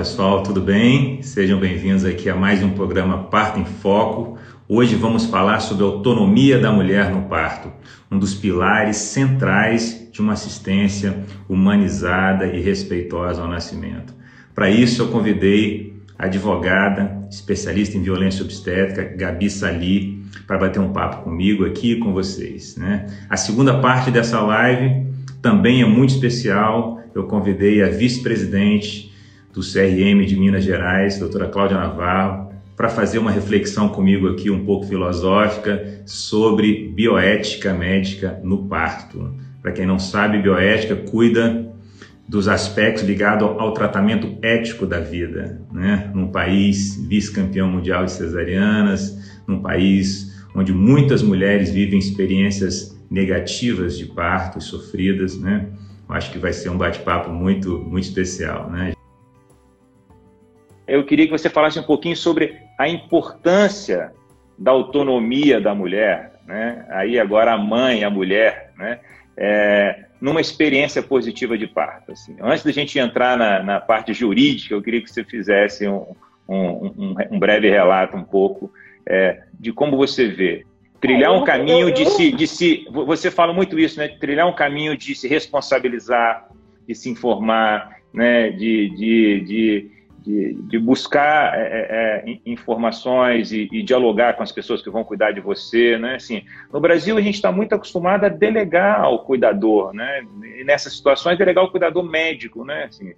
pessoal, tudo bem? Sejam bem-vindos aqui a mais um programa Parto em Foco. Hoje vamos falar sobre a autonomia da mulher no parto, um dos pilares centrais de uma assistência humanizada e respeitosa ao nascimento. Para isso, eu convidei a advogada, especialista em violência obstétrica, Gabi Sali, para bater um papo comigo aqui com vocês. Né? A segunda parte dessa live também é muito especial. Eu convidei a vice-presidente do CRM de Minas Gerais, doutora Cláudia Navarro, para fazer uma reflexão comigo aqui um pouco filosófica sobre bioética médica no parto. Para quem não sabe, bioética cuida dos aspectos ligados ao tratamento ético da vida, né? Num país vice-campeão mundial de cesarianas, num país onde muitas mulheres vivem experiências negativas de parto sofridas, né? Acho que vai ser um bate-papo muito, muito especial, né? Eu queria que você falasse um pouquinho sobre a importância da autonomia da mulher, né? Aí agora a mãe, a mulher, né? É, numa experiência positiva de parto. Assim. Antes da gente entrar na, na, parte jurídica, eu queria que você fizesse um, um, um, um breve relato um pouco é, de como você vê trilhar um caminho de se, de se. Você fala muito isso, né? Trilhar um caminho de se responsabilizar, de se informar, né? de, de, de de, de buscar é, é, é, informações e, e, dialogar com as pessoas que vão cuidar de você, né? Assim, no Brasil a gente está muito acostumado a delegar ao cuidador, né? E nessas situações delegar ao cuidador médico, né? Assim,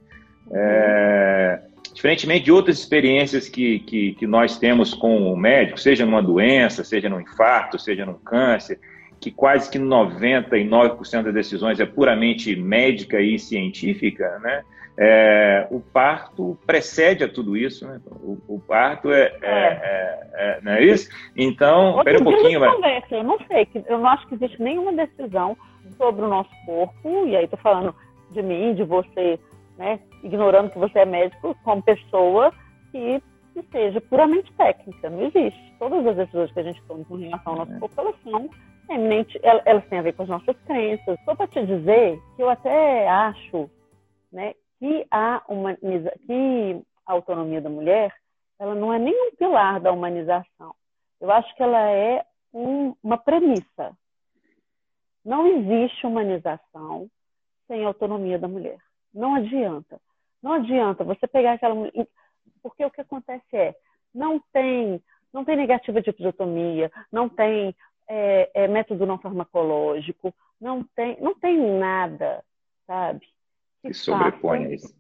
é, diferentemente de outras experiências que, que, que nós temos com o médico, seja numa doença, seja num infarto, seja num câncer, que quase que 99% das decisões é puramente médica e científica, né? É, o parto precede a tudo isso, né? O, o parto é, é. é, é, não é isso? Então, espera um pouquinho. Mas... Eu não sei, eu não acho que existe nenhuma decisão sobre o nosso corpo, e aí estou falando de mim, de você, né? Ignorando que você é médico, como pessoa que, que seja puramente técnica, não existe. Todas as decisões que a gente toma com relação ao nosso é. corpo, elas são eminente, elas têm a ver com as nossas crenças. Só para te dizer que eu até acho né, que a, humaniza, que a autonomia da mulher ela não é nenhum pilar da humanização. Eu acho que ela é um, uma premissa. Não existe humanização sem autonomia da mulher. Não adianta. Não adianta você pegar aquela mulher. Porque o que acontece é, não tem, não tem negativa de episiotomia, não tem é, é, método não farmacológico, não tem, não tem nada, sabe? Que, sobrepõe isso.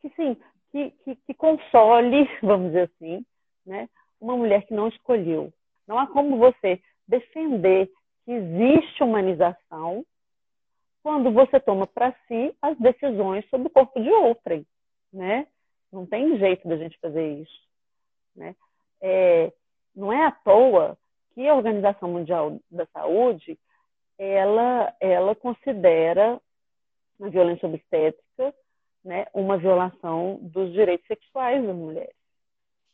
Que sim, que, que, que, console, vamos dizer assim, né, uma mulher que não escolheu. Não há como você defender que existe humanização quando você toma para si as decisões sobre o corpo de outrem, né? Não tem jeito da gente fazer isso, né? É, não é à toa que a Organização Mundial da Saúde ela, ela considera a violência obstétrica, né, uma violação dos direitos sexuais das mulheres,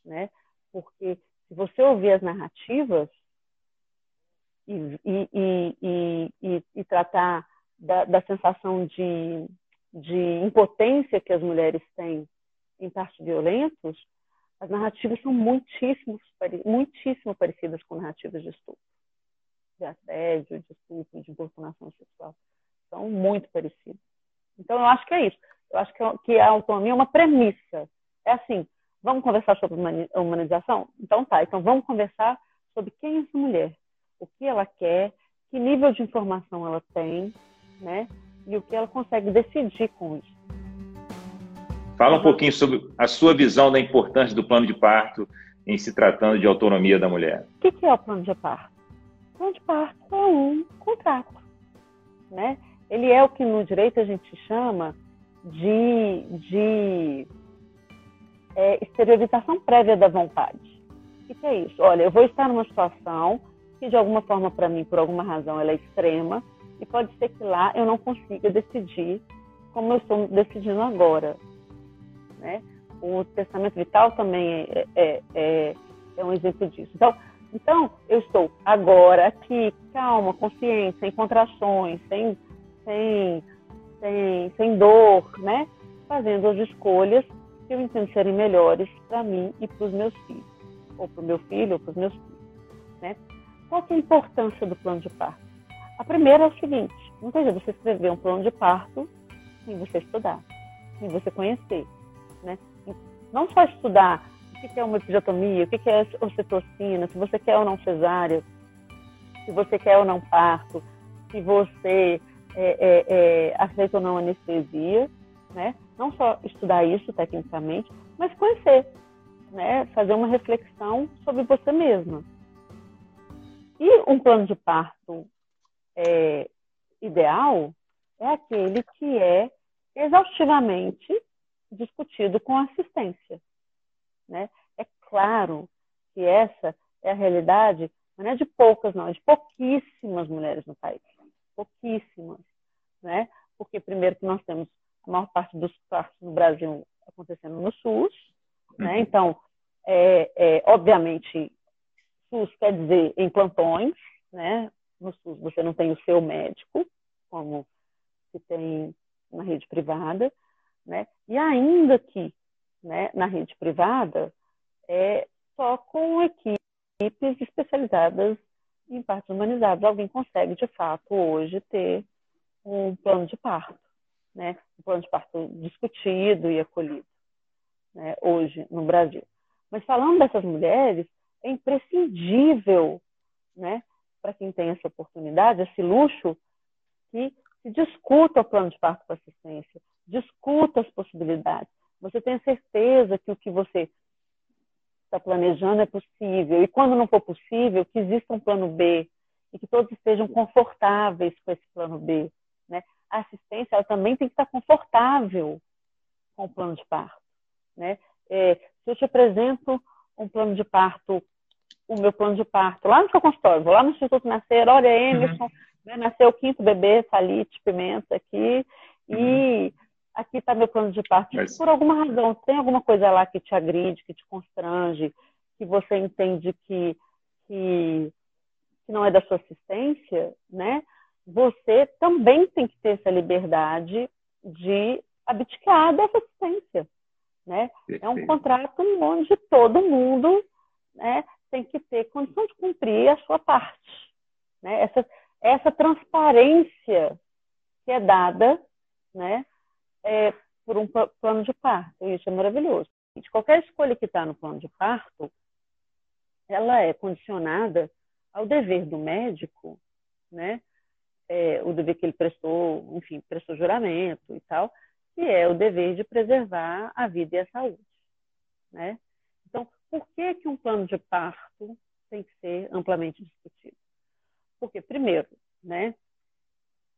né? Porque se você ouvir as narrativas e, e, e, e tratar da, da sensação de, de impotência que as mulheres têm em partos violentos, as narrativas são muitíssimo, muitíssimo parecidas com narrativas de estupro, de assédio, de estupro, de importunação sexual. São muito parecidas. Então, eu acho que é isso. Eu acho que a autonomia é uma premissa. É assim, vamos conversar sobre humanização? Então tá, então vamos conversar sobre quem é essa mulher, o que ela quer, que nível de informação ela tem, né? E o que ela consegue decidir com isso. Fala um pouquinho sobre a sua visão da importância do plano de parto em se tratando de autonomia da mulher. O que é o plano de parto? O plano de parto é um contrato, né? Ele é o que no direito a gente chama de, de é, exteriorização prévia da vontade. O que é isso? Olha, eu vou estar numa situação que de alguma forma para mim, por alguma razão, ela é extrema e pode ser que lá eu não consiga decidir como eu estou decidindo agora, né? O testamento vital também é, é, é, é um exemplo disso. Então, então, eu estou agora aqui, calma, consciente, sem contrações, sem sem, sem, sem dor, né? Fazendo as escolhas que eu entendo serem melhores para mim e para os meus filhos, ou para o meu filho ou para os meus filhos. Né? Qual é a importância do plano de parto? A primeira é o seguinte: não tem você escrever um plano de parto sem você estudar, sem você conhecer. Né? Não só estudar o que é uma episiotomia, o que é ocitocina, se você quer ou não cesárea, se você quer ou não parto, se você é, é, é, aceita ou não anestesia, né? Não só estudar isso tecnicamente, mas conhecer, né? Fazer uma reflexão sobre você mesma. E um plano de parto é, ideal é aquele que é exaustivamente discutido com assistência. Né? É claro que essa é a realidade, não é de poucas, não, é de pouquíssimas mulheres no país. Pouquíssimas. Né? Porque, primeiro, que nós temos a maior parte dos partos no Brasil acontecendo no SUS. Né? Uhum. Então, é, é, obviamente, SUS quer dizer em plantões, né? No SUS você não tem o seu médico, como se tem na rede privada, né? E ainda que né, na rede privada, é só com equipes especializadas em partos humanizados. Alguém consegue, de fato, hoje ter um plano de parto, né? um plano de parto discutido e acolhido, né? hoje no Brasil. Mas falando dessas mulheres, é imprescindível, né, para quem tem essa oportunidade, esse luxo, que se discuta o plano de parto com assistência, discuta as possibilidades. Você tenha certeza que o que você está planejando é possível. E quando não for possível, que exista um plano B e que todos estejam confortáveis com esse plano B. Né? A assistência ela também tem que estar confortável com o plano de parto. Né? É, se eu te apresento um plano de parto, o meu plano de parto, lá no seu consultório, vou lá no Instituto Nascer, olha, Emerson, uhum. vai nascer o quinto bebê, salite, pimenta aqui, uhum. e aqui está meu plano de parto. Mas... Por alguma razão, tem alguma coisa lá que te agride, que te constrange, que você entende que, que, que não é da sua assistência, né? Você também tem que ter essa liberdade de abdicar dessa assistência, né? É um contrato onde todo mundo, né, tem que ter condição de cumprir a sua parte, né? Essa essa transparência que é dada, né, é, por um plano de parto. Isso é maravilhoso. De qualquer escolha que está no plano de parto, ela é condicionada ao dever do médico, né? É, o dever que ele prestou, enfim, prestou juramento e tal, que é o dever de preservar a vida e a saúde, né? Então, por que que um plano de parto tem que ser amplamente discutido? Porque, primeiro, né,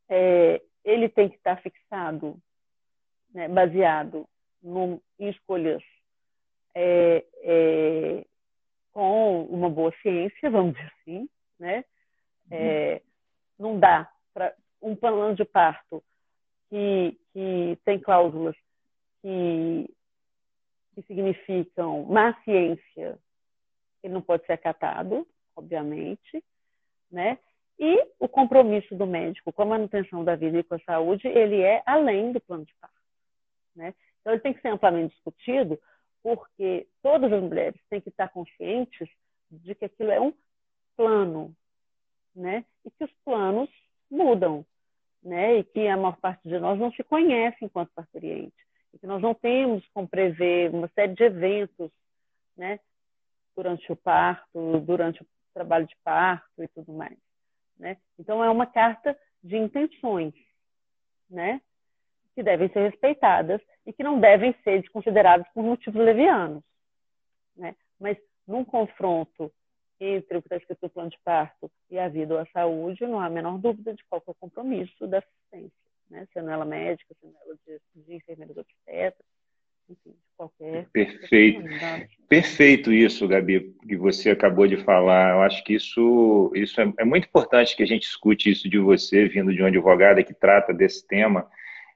é, ele tem que estar fixado né, baseado em escolhas é, é, com uma boa ciência, vamos dizer assim, né? É, não dá para um plano de parto que, que tem cláusulas que, que significam má ciência, ele não pode ser acatado, obviamente, né? E o compromisso do médico com a manutenção da vida e com a saúde, ele é além do plano de parto. Né? Então, ele tem que ser amplamente discutido, porque todas as mulheres têm que estar conscientes de que aquilo é um plano, né? E que os planos mudam, né? E que a maior parte de nós não se conhece enquanto parturiente, e que nós não temos como prever uma série de eventos, né? Durante o parto, durante o trabalho de parto e tudo mais, né? Então é uma carta de intenções, né? Que devem ser respeitadas e que não devem ser desconsideradas por motivos levianos. Né? Mas num confronto entre o que está escrito no plano de parto e a vida ou a saúde, não há a menor dúvida de qual é o compromisso da assistência, né? sendo ela médica, sendo ela de, de enfermeiras obstetras, enfim, de qualquer. Perfeito. Perfeito isso, Gabi, que você acabou de falar. Eu acho que isso, isso é, é muito importante que a gente escute isso de você, vindo de uma advogada que trata desse tema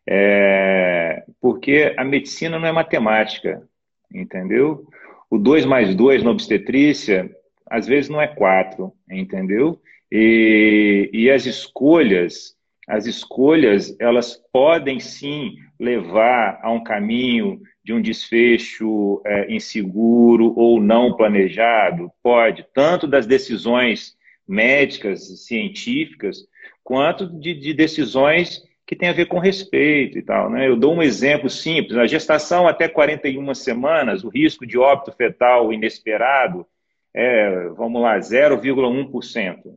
é, porque a medicina não é matemática, entendeu? O 2 mais 2 na obstetrícia, às vezes não é 4, entendeu? E, e as escolhas as escolhas elas podem sim levar a um caminho de um desfecho é, inseguro ou não planejado? Pode, tanto das decisões médicas, científicas, quanto de, de decisões que têm a ver com respeito e tal. Né? Eu dou um exemplo simples: a gestação até 41 semanas, o risco de óbito fetal inesperado é, vamos lá, 0,1%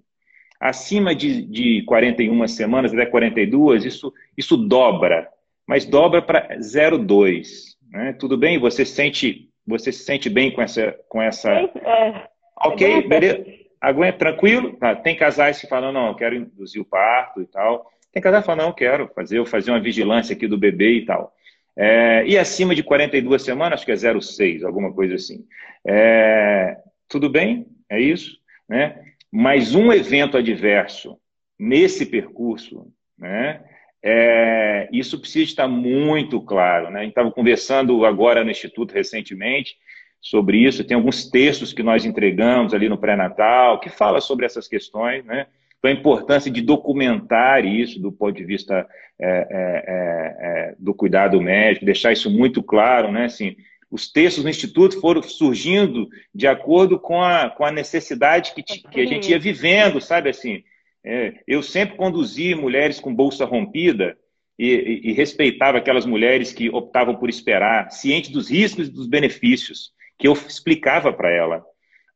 acima de, de 41 semanas, até 42, isso, isso dobra, mas dobra para 0,2. Né? Tudo bem? Você sente, você se sente bem com essa. Com essa... É, ok, beleza? Aguenta, tranquilo? Tá. Tem casais que falam, não, eu quero induzir o parto e tal. Tem casais que falam, não, eu quero fazer, eu fazer uma vigilância aqui do bebê e tal. É, e acima de 42 semanas, acho que é 0,6, alguma coisa assim. É, tudo bem? É isso? Né? Mas um evento adverso nesse percurso, né, é, isso precisa estar muito claro. Né? A gente estava conversando agora no Instituto recentemente sobre isso, tem alguns textos que nós entregamos ali no pré-natal que fala sobre essas questões, né? Então, a importância de documentar isso do ponto de vista é, é, é, é do cuidado médico, deixar isso muito claro, né? Assim, os textos no Instituto foram surgindo de acordo com a, com a necessidade que, que a gente ia vivendo, sabe assim? É, eu sempre conduzi mulheres com bolsa rompida e, e, e, respeitava aquelas mulheres que optavam por esperar, ciente dos riscos e dos benefícios, que eu explicava para ela.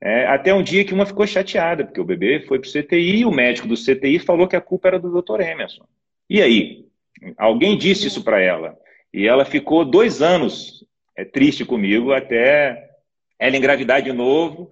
É, até um dia que uma ficou chateada, porque o bebê foi para o CTI e o médico do CTI falou que a culpa era do Dr. Emerson. E aí? Alguém disse isso para ela. E ela ficou dois anos é, triste comigo até ela engravidar de novo,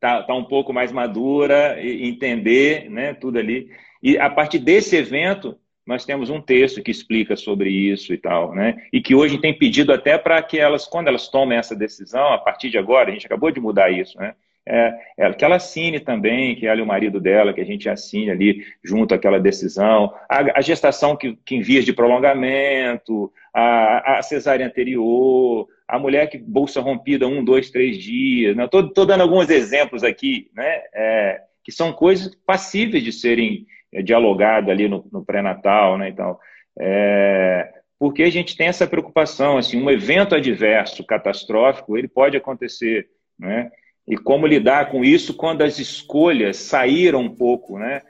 tá, tá um pouco mais madura, e entender né, tudo ali. E a partir desse evento, nós temos um texto que explica sobre isso e tal, né? E que hoje tem pedido até para que elas, quando elas tomem essa decisão, a partir de agora, a gente acabou de mudar isso, né? É, é, que ela assine também, que ela e o marido dela, que a gente assine ali junto àquela decisão, a, a gestação que, que em vias de prolongamento, a, a cesárea anterior, a mulher que bolsa rompida um, dois, três dias. Estou né? dando alguns exemplos aqui, né? É, que são coisas passíveis de serem é, dialogadas ali no, no pré-natal, né? Então, é, porque a gente tem essa preocupação, assim, um evento adverso, catastrófico, ele pode acontecer, né? E como lidar com isso quando as escolhas saíram um pouco, né?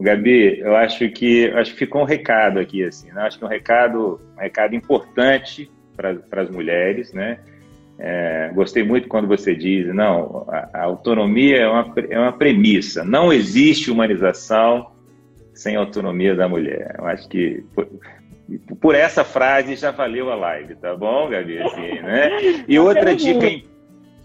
Gabi, eu acho que acho que ficou um recado aqui assim, né? acho que um recado, um recado importante para as mulheres, né? É, gostei muito quando você diz, não, a, a, autonomia é uma, é uma premissa, não existe humanização sem autonomia da mulher. Eu acho que por, essa frase já valeu a live, tá bom, Gabi? Assim, né? E outra dica,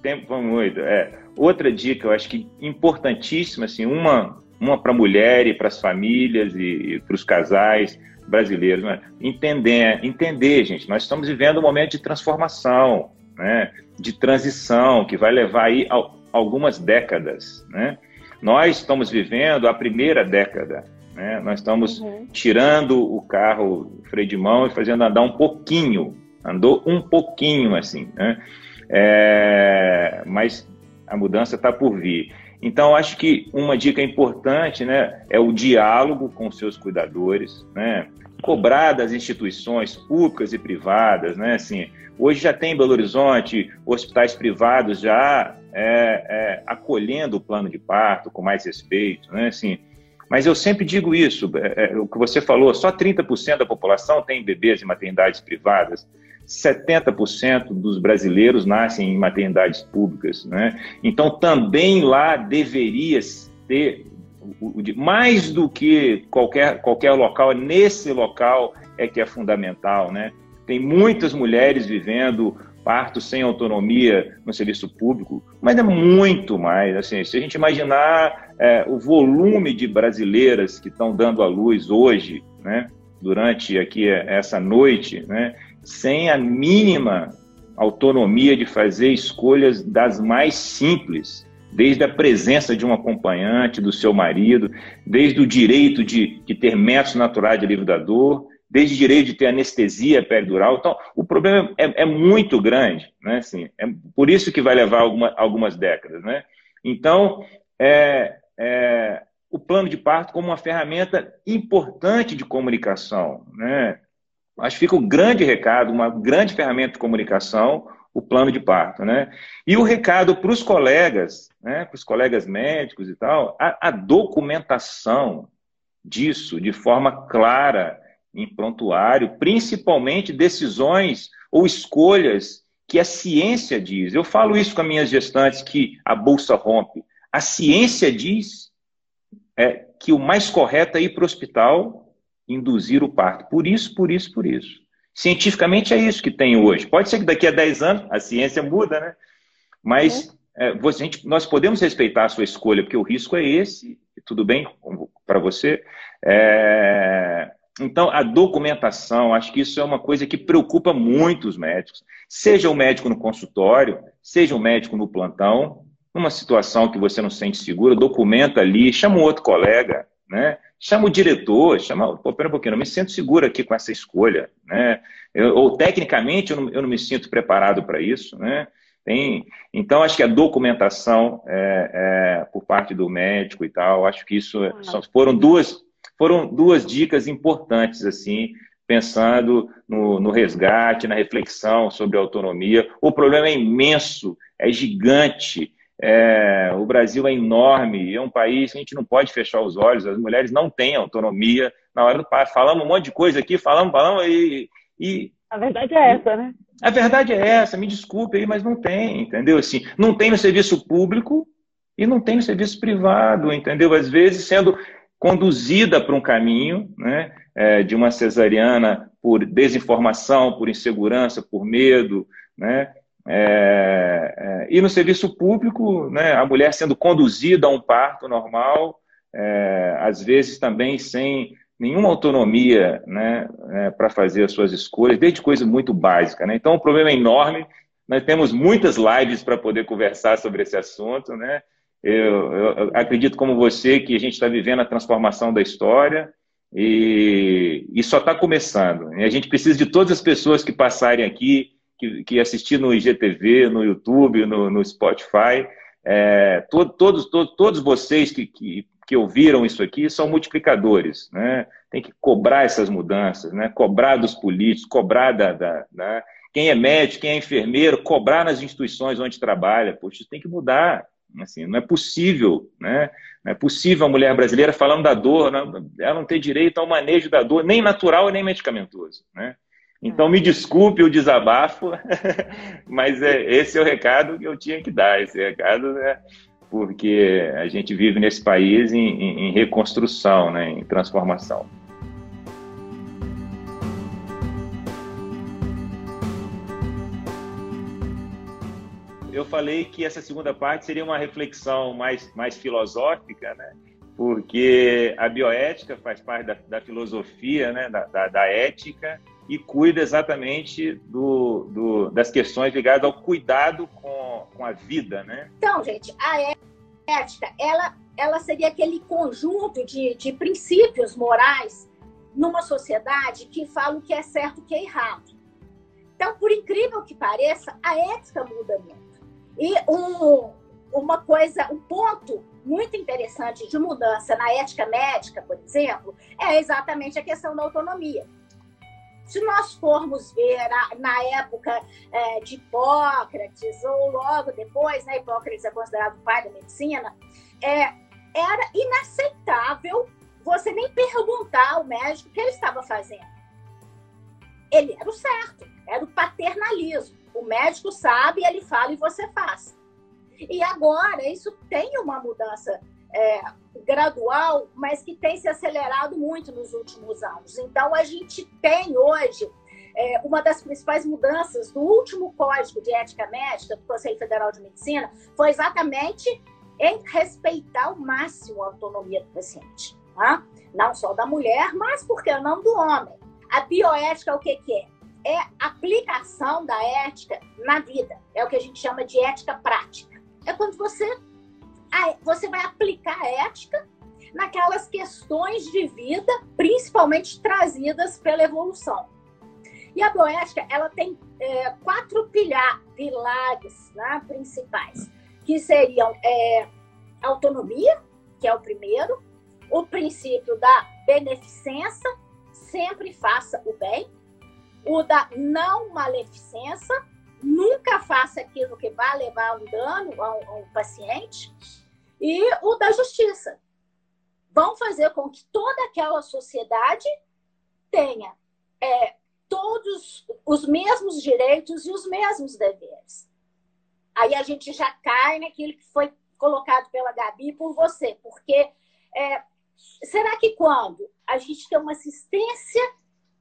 tempo muito, é, outra dica, eu acho que importantíssima, assim, uma uma para a mulher e para as famílias e, e para os casais brasileiros. Né? Entender, entender, gente, nós estamos vivendo um momento de transformação, né? de transição, que vai levar aí algumas décadas. Né? Nós estamos vivendo a primeira década. Né? Nós estamos uhum. tirando o carro freio de mão e fazendo andar um pouquinho. Andou um pouquinho assim. Né? É, mas a mudança está por vir. Então, acho que uma dica importante né, é o diálogo com seus cuidadores, né? cobrar das instituições públicas e privadas. Né? Assim, hoje já tem em Belo Horizonte hospitais privados já é, é, acolhendo o plano de parto com mais respeito. Né? Assim, mas eu sempre digo isso, é, é o que você falou, só 30% da população tem bebês em maternidades privadas. 70% dos brasileiros nascem em maternidades públicas. Né? Então, também lá deveria ter, mais do que qualquer, qualquer local, nesse local é que é fundamental. Né? Tem muitas mulheres vivendo parto sem autonomia no serviço público, mas é muito mais. Assim, se a gente imaginar é, o volume de brasileiras que estão dando à luz hoje, né, durante aqui essa noite, né, sem a mínima autonomia de fazer escolhas das mais simples, desde a presença de um acompanhante, do seu marido, desde o direito de, de ter métodos naturais de livre da dor, desde direito de ter anestesia peridural. Então, o problema é, é muito grande, né? Assim, é por isso que vai levar alguma, algumas décadas, né? Então, é, é, o plano de parto como uma ferramenta importante de comunicação. Né? Acho que fica um grande recado, uma grande ferramenta de comunicação, o plano de parto. Né? E o recado para os colegas, né, para os colegas médicos e tal, a, a documentação disso de forma clara em prontuário, principalmente decisões ou escolhas que a ciência diz. Eu falo isso com as minhas gestantes que a bolsa rompe. A ciência diz é, que o mais correto é ir para o hospital induzir o parto. Por isso, por isso, por isso. Cientificamente é isso que tem hoje. Pode ser que daqui a 10 anos a ciência muda, né? Mas uhum. é, você, gente, nós podemos respeitar a sua escolha, porque o risco é esse. Tudo bem para você? É, então, a documentação, acho que isso é uma coisa que preocupa muito os médicos. Seja o médico no consultório, seja o médico no plantão, numa situação que você não se sente seguro, documenta ali, chama um outro colega, né? Chama o diretor, chama, pô, pera um pouquinho, eu não me sinto seguro aqui com essa escolha, né? Eu, ou tecnicamente eu não, eu não me sinto preparado para isso, né? Tem, então, acho que a documentação é, é, por parte do médico e tal, acho que isso só foram duas, foram duas dicas importantes, assim, pensando no, no, resgate, na reflexão sobre a autonomia. O problema é imenso, é gigante. É, o Brasil é enorme, é um país que a gente não pode fechar os olhos, as mulheres não têm autonomia. Na hora do pai, falamos um monte de coisa aqui, falamos, falamos, e, e. A verdade é essa, né? A verdade é essa, me desculpe aí, mas não tem, entendeu? Assim, não tem no serviço público e não tem no serviço privado, entendeu? Às vezes sendo conduzida para um caminho né, é, de uma cesariana por desinformação, por insegurança, por medo, né? É, é, e no serviço público, né, a mulher sendo conduzida a um parto normal, é, às vezes também sem nenhuma autonomia né, é, para fazer as suas escolhas, desde coisa muito básica. Né? Então, o problema é enorme. Nós temos muitas lives para poder conversar sobre esse assunto. Né? Eu, eu acredito, como você, que a gente está vivendo a transformação da história e, e só está começando. E a gente precisa de todas as pessoas que passarem aqui, que, que assistir no IGTV, no YouTube, no, no Spotify. É, to, todos, to, todos vocês que, que, que, ouviram isso aqui são multiplicadores. Né? Tem que cobrar essas mudanças, né? cobrar dos políticos, cobrar da. da né? Quem é médico, quem é enfermeiro, cobrar nas instituições onde trabalha. Poxa, isso tem que mudar. Assim, não é possível, né? Não é possível a mulher brasileira falando da dor, ela não ter direito ao manejo da dor, nem natural nem medicamentoso, né? Então me desculpe o desabafo, mas é, esse é o recado que eu tinha que dar, esse recado, né? Porque a gente vive nesse país em, em, em reconstrução, né? em transformação. Eu falei que essa segunda parte seria uma reflexão mais, mais filosófica, né? porque a bioética faz parte da, da filosofia, né? da, da, da, ética, e cuida exatamente do, do, das questões ligadas ao cuidado com, com a vida. Né? Então, gente, a ética ela, ela seria aquele conjunto de, de princípios morais numa sociedade que fala o que é certo e o que é errado. Então, por incrível que pareça, a ética muda muito. E um, uma coisa, um ponto muito interessante de mudança na ética médica, por exemplo, é exatamente a questão da autonomia. Se nós formos ver na época é, de Hipócrates, ou logo depois, né, Hipócrates é considerado o pai da medicina, é, era inaceitável você nem perguntar ao médico o que ele estava fazendo. Ele era o certo, era o paternalismo. O médico sabe, ele fala e você faz. E agora, isso tem uma mudança é, gradual, mas que tem se acelerado muito nos últimos anos. Então, a gente tem hoje é, uma das principais mudanças do último Código de Ética Médica do Conselho Federal de Medicina foi exatamente em respeitar ao máximo a autonomia do paciente. Tá? Não só da mulher, mas, por que não, do homem. A bioética, o que, que é? É aplicação da ética na vida. É o que a gente chama de ética prática. É quando você, você vai aplicar a ética naquelas questões de vida, principalmente trazidas pela evolução. E a bioética, ela tem é, quatro pilar, pilares né, principais, que seriam é, autonomia, que é o primeiro, o princípio da beneficência, sempre faça o bem. O da não maleficência, nunca faça aquilo que vai levar um dano ao, ao paciente. E o da justiça. Vão fazer com que toda aquela sociedade tenha é, todos os mesmos direitos e os mesmos deveres. Aí a gente já cai naquilo que foi colocado pela Gabi por você, porque é, será que quando a gente tem uma assistência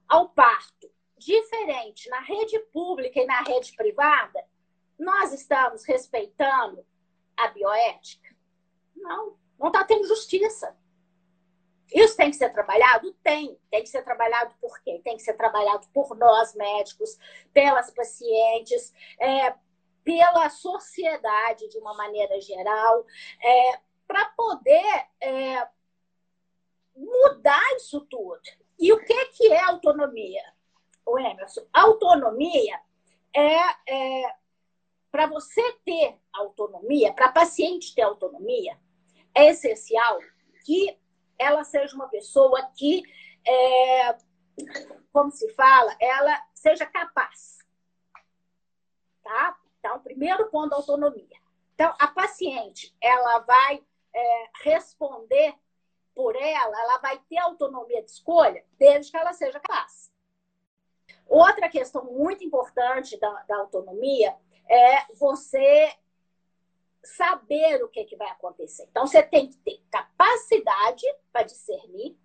ao parto diferente na rede pública e na rede privada, nós estamos respeitando a bioética? Não, não está tendo justiça. Isso tem que ser trabalhado? Tem. Tem que ser trabalhado por quem? Tem que ser trabalhado por nós, médicos, pelas pacientes, é, pela sociedade de uma maneira geral, é, para poder é, mudar isso tudo. E o que, que é autonomia? O Emerson, autonomia é, é para você ter autonomia, para paciente ter autonomia, é essencial que ela seja uma pessoa que, é, como se fala, ela seja capaz. Tá? Então, primeiro ponto da autonomia. Então, a paciente, ela vai é, responder por ela, ela vai ter autonomia de escolha, desde que ela seja capaz. Outra questão muito importante da, da autonomia é você saber o que, que vai acontecer. Então, você tem que ter capacidade para discernir,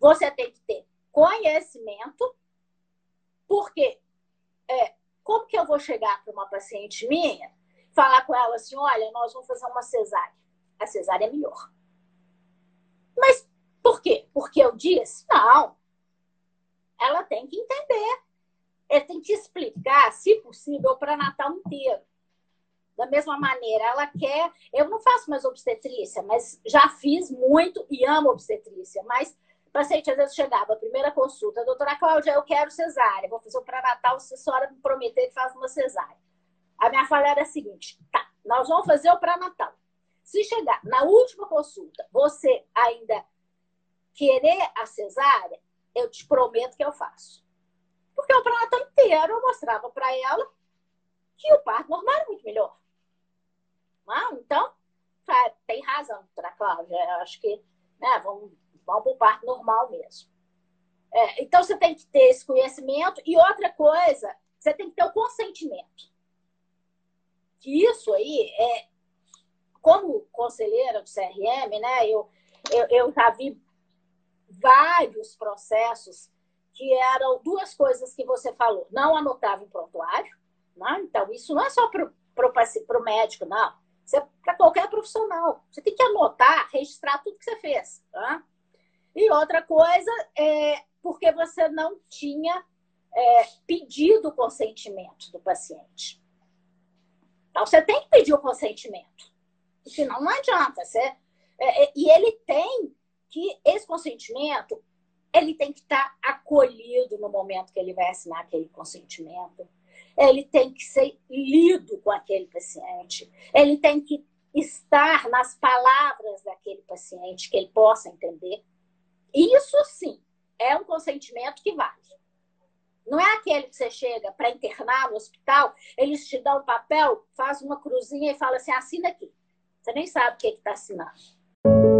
você tem que ter conhecimento, porque é, como que eu vou chegar para uma paciente minha, falar com ela assim, olha, nós vamos fazer uma cesárea. A cesárea é melhor. Mas por quê? Porque eu disse? Não. Ela tem que entender. Ela tem que explicar, se possível, para Natal inteiro. Da mesma maneira, ela quer. Eu não faço mais obstetrícia, mas já fiz muito e amo obstetrícia. Mas o paciente às vezes chegava, primeira consulta, doutora Cláudia, eu quero cesárea, vou fazer o pré-natal, se a senhora me prometer que faz uma cesárea. A minha fala era a seguinte: tá, nós vamos fazer o pré-natal. Se chegar na última consulta, você ainda querer a cesárea, eu te prometo que eu faço. Porque o pré-natal inteiro eu mostrava para ela que o parto normal é muito melhor. Ah, então, é, tem razão, doutora Cláudia. Eu acho que né, vamos, vamos para o parto normal mesmo. É, então, você tem que ter esse conhecimento. E outra coisa, você tem que ter o consentimento. Que isso aí é. Como conselheira do CRM, né, eu, eu, eu já vi vários processos que eram duas coisas que você falou. Não anotava em prontuário. Né? Então, isso não é só para o médico, não é para qualquer profissional. Você tem que anotar, registrar tudo que você fez. Tá? E outra coisa é porque você não tinha é, pedido o consentimento do paciente. Então, você tem que pedir o consentimento. Senão, não adianta. Você, é, é, e ele tem que, esse consentimento, ele tem que estar acolhido no momento que ele vai assinar aquele consentimento ele tem que ser lido com aquele paciente, ele tem que estar nas palavras daquele paciente, que ele possa entender. Isso sim é um consentimento que vale. Não é aquele que você chega para internar no hospital, eles te dão um papel, faz uma cruzinha e fala assim: assina aqui. Você nem sabe o que está assinando.